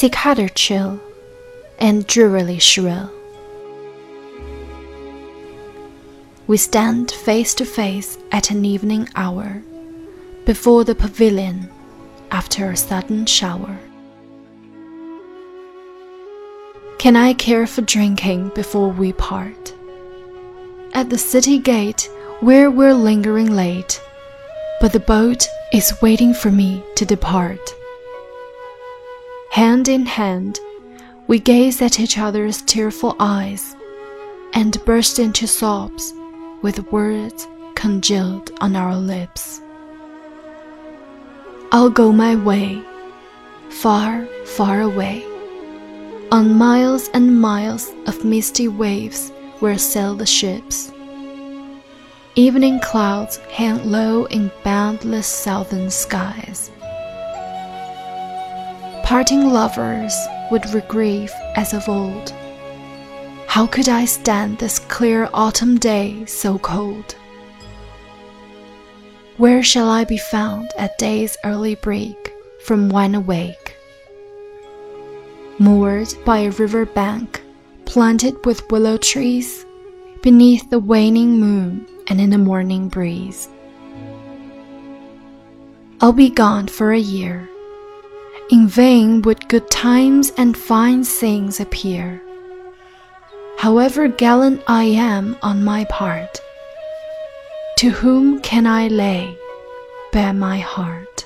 cicada chill, and drearily shrill. We stand face to face at an evening hour, before the pavilion, after a sudden shower. Can I care for drinking before we part? At the city gate, where we're lingering late, but the boat is waiting for me to depart. Hand in hand, we gazed at each other's tearful eyes and burst into sobs with words congealed on our lips. I'll go my way, far, far away, on miles and miles of misty waves where sail the ships. Evening clouds hang low in boundless southern skies. Parting lovers would regrieve as of old. How could I stand this clear autumn day so cold? Where shall I be found at day's early break from when awake? Moored by a river bank, planted with willow trees, beneath the waning moon and in the morning breeze. I'll be gone for a year in vain would good times and fine things appear. However gallant I am on my part, to whom can I lay bare my heart?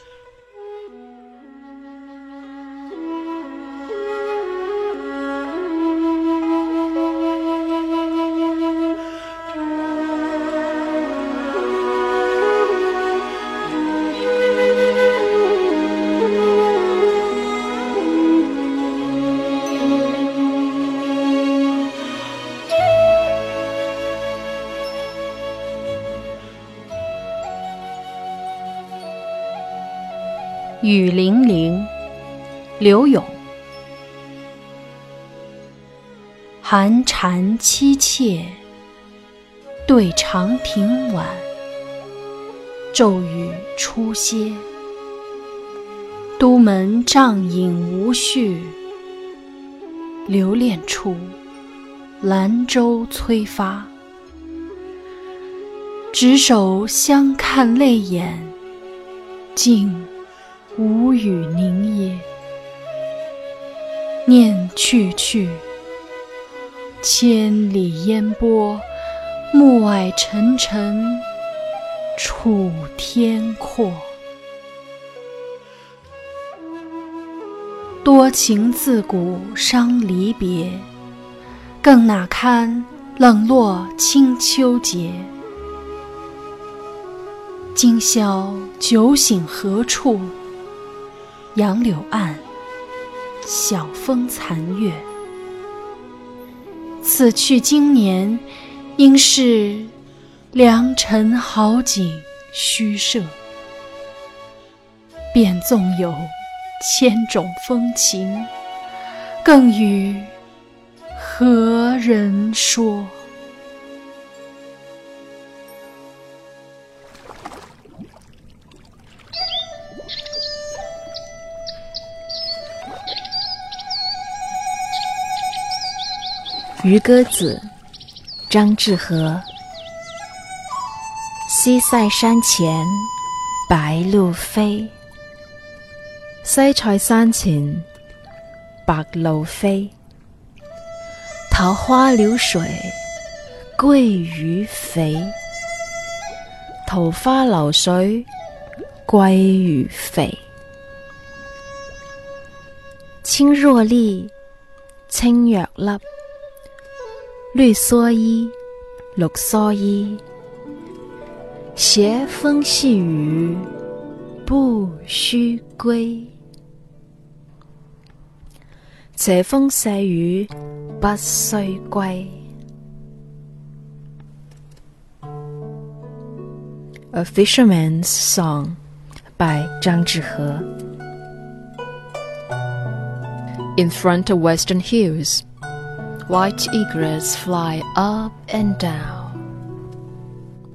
柳永，寒蝉凄切，对长亭晚，骤雨初歇。都门帐饮无绪，留恋处，兰舟催发。执手相看泪眼，竟无语凝噎。念去去，千里烟波，暮霭沉沉，楚天阔。多情自古伤离别，更那堪冷落清秋节？今宵酒醒何处？杨柳岸。晓风残月，此去经年，应是良辰好景虚设。便纵有千种风情，更与何人说？《渔歌子》张志和，西塞山前白鹭飞。西塞山前白鹭飞，桃花流水鳜鱼肥。桃花流水鳜鱼肥，青箬笠，青箬笠。绿蓑衣，绿蓑衣。斜风细雨不须归。斜风细雨不须归。A fisherman's song by 张志和。In front of western hills. white egrets fly up and down.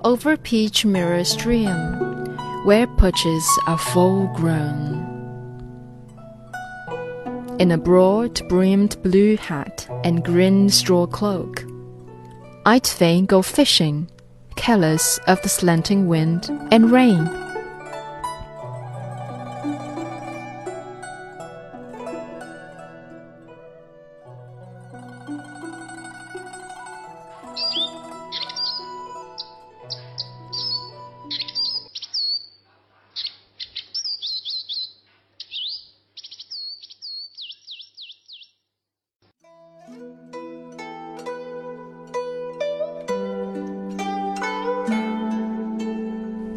Over peach mirror stream, where perches are full grown. In a broad brimmed blue hat and green straw cloak, I'd fain go fishing, careless of the slanting wind and rain.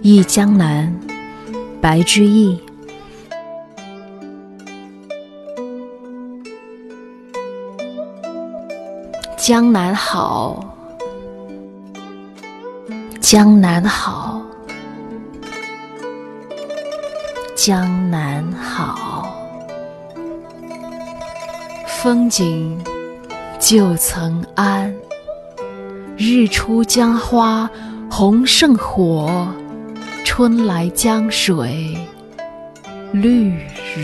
忆江南，白居易。江南好，江南好，江南好。风景旧曾谙。日出江花红胜火。春来江水绿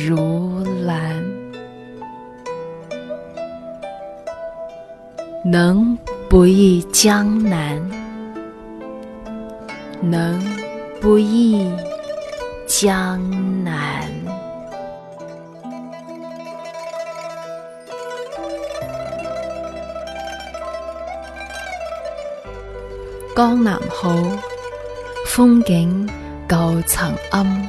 如蓝，能不忆江南？能不忆江南？江南好。风景旧曾庵。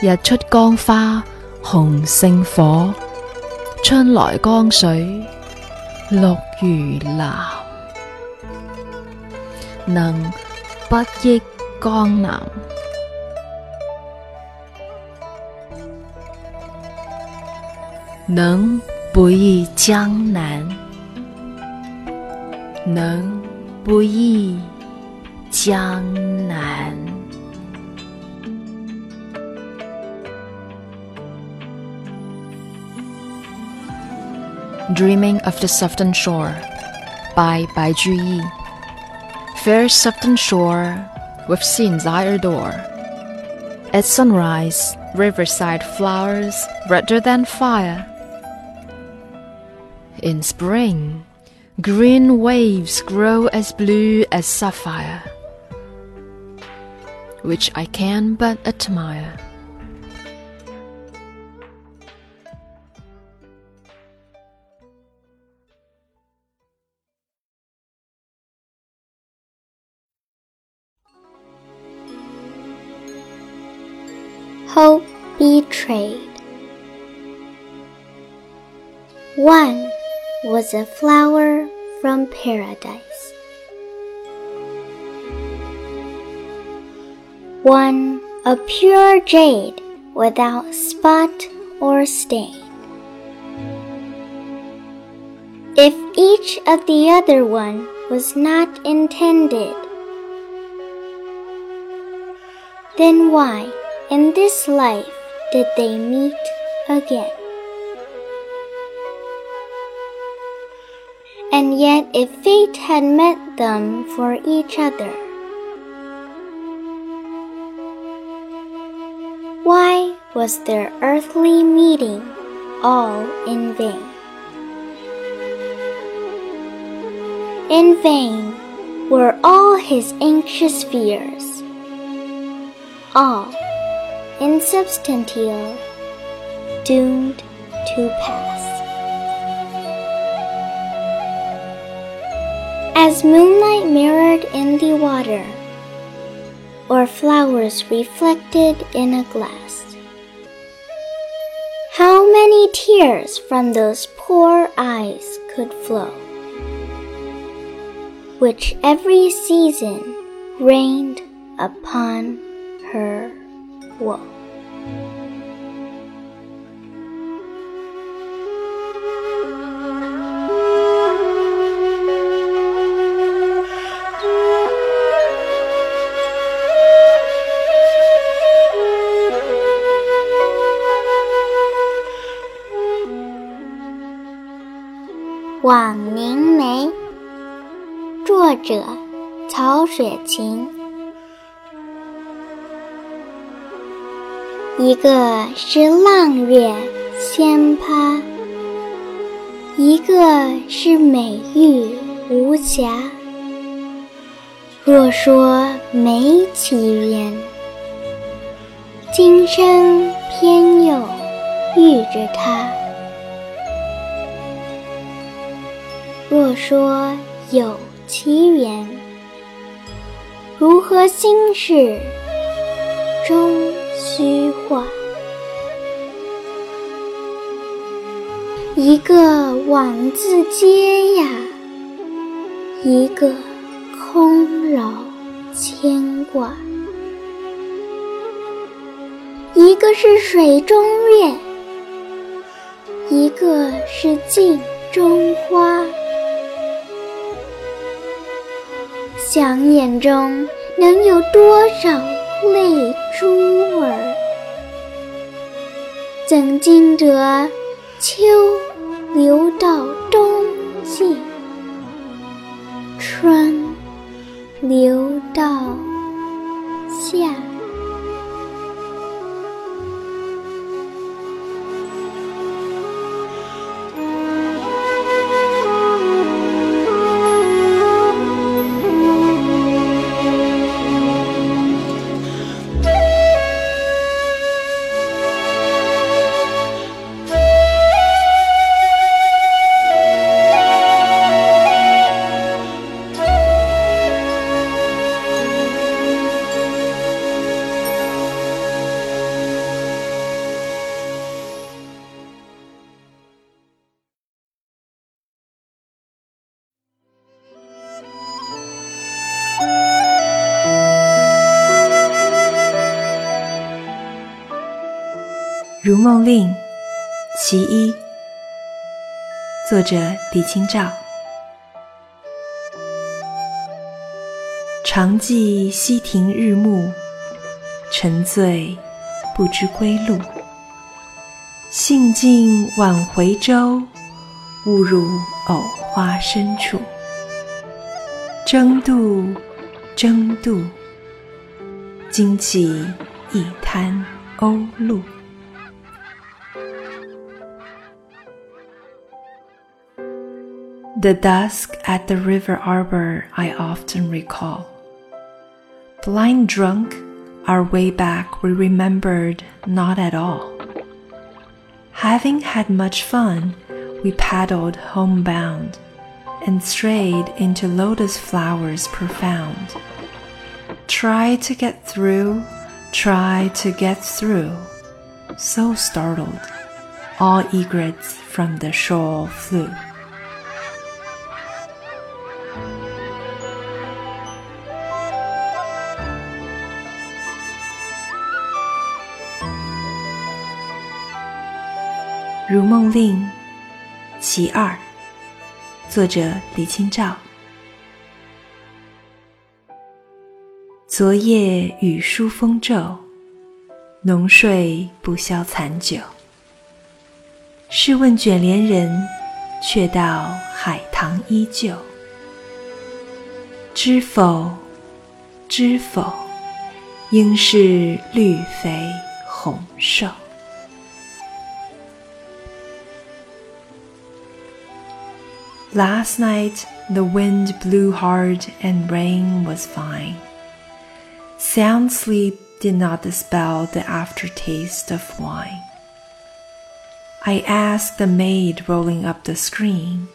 日出江花红胜火，春来江水绿如蓝，能不忆江南？能不忆江南？能不忆？江南》。Dreaming of the Southern Shore by Bai Juyi. Fair Southern Shore with scenes I adore. At sunrise, riverside flowers redder than fire. In spring, green waves grow as blue as sapphire which I can but admire. Hope betrayed. One was a flower from paradise. one a pure jade without spot or stain. If each of the other one was not intended, then why in this life did they meet again? And yet, if fate had met them for each other, Why was their earthly meeting all in vain? In vain were all his anxious fears. All, insubstantial, doomed to pass. As moonlight mirrored in the water, or flowers reflected in a glass. How many tears from those poor eyes could flow, which every season rained upon her woe. 雪晴。一个是浪月仙葩，一个是美玉无瑕。若说没奇缘，今生偏又遇着他；若说有奇缘，如何心事终虚化？一个枉自嗟呀，一个空劳牵挂。一个是水中月，一个是镜中花。想眼中能有多少泪珠儿？怎经得秋流到冬季，春流到夏？《如梦令·其一》作者李清照。常记溪亭日暮，沉醉不知归路。兴尽晚回舟，误入藕花深处。争渡，争渡，惊起一滩鸥鹭。The dusk at the river arbor I often recall. Blind drunk, our way back we remembered not at all. Having had much fun, we paddled homebound and strayed into lotus flowers profound. Try to get through, try to get through. So startled, all egrets from the shore flew.《如梦令·其二》作者李清照。昨夜雨疏风骤，浓睡不消残酒。试问卷帘人，却道海棠依旧。知否？知否？应是绿肥红瘦。Last night the wind blew hard and rain was fine. Sound sleep did not dispel the aftertaste of wine. I asked the maid rolling up the screen.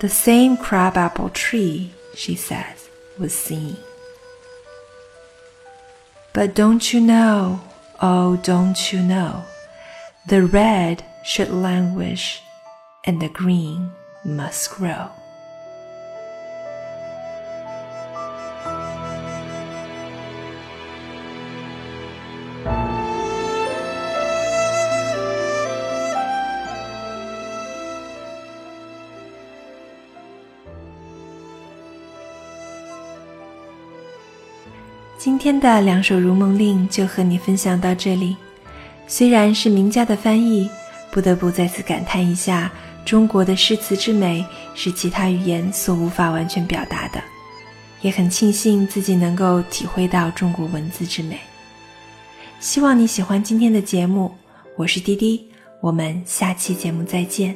The same crabapple tree, she said, was seen. But don't you know, oh, don't you know, the red should languish and the green. must grow。今天的两首《如梦令》就和你分享到这里。虽然是名家的翻译，不得不再次感叹一下。中国的诗词之美是其他语言所无法完全表达的，也很庆幸自己能够体会到中国文字之美。希望你喜欢今天的节目，我是滴滴，我们下期节目再见。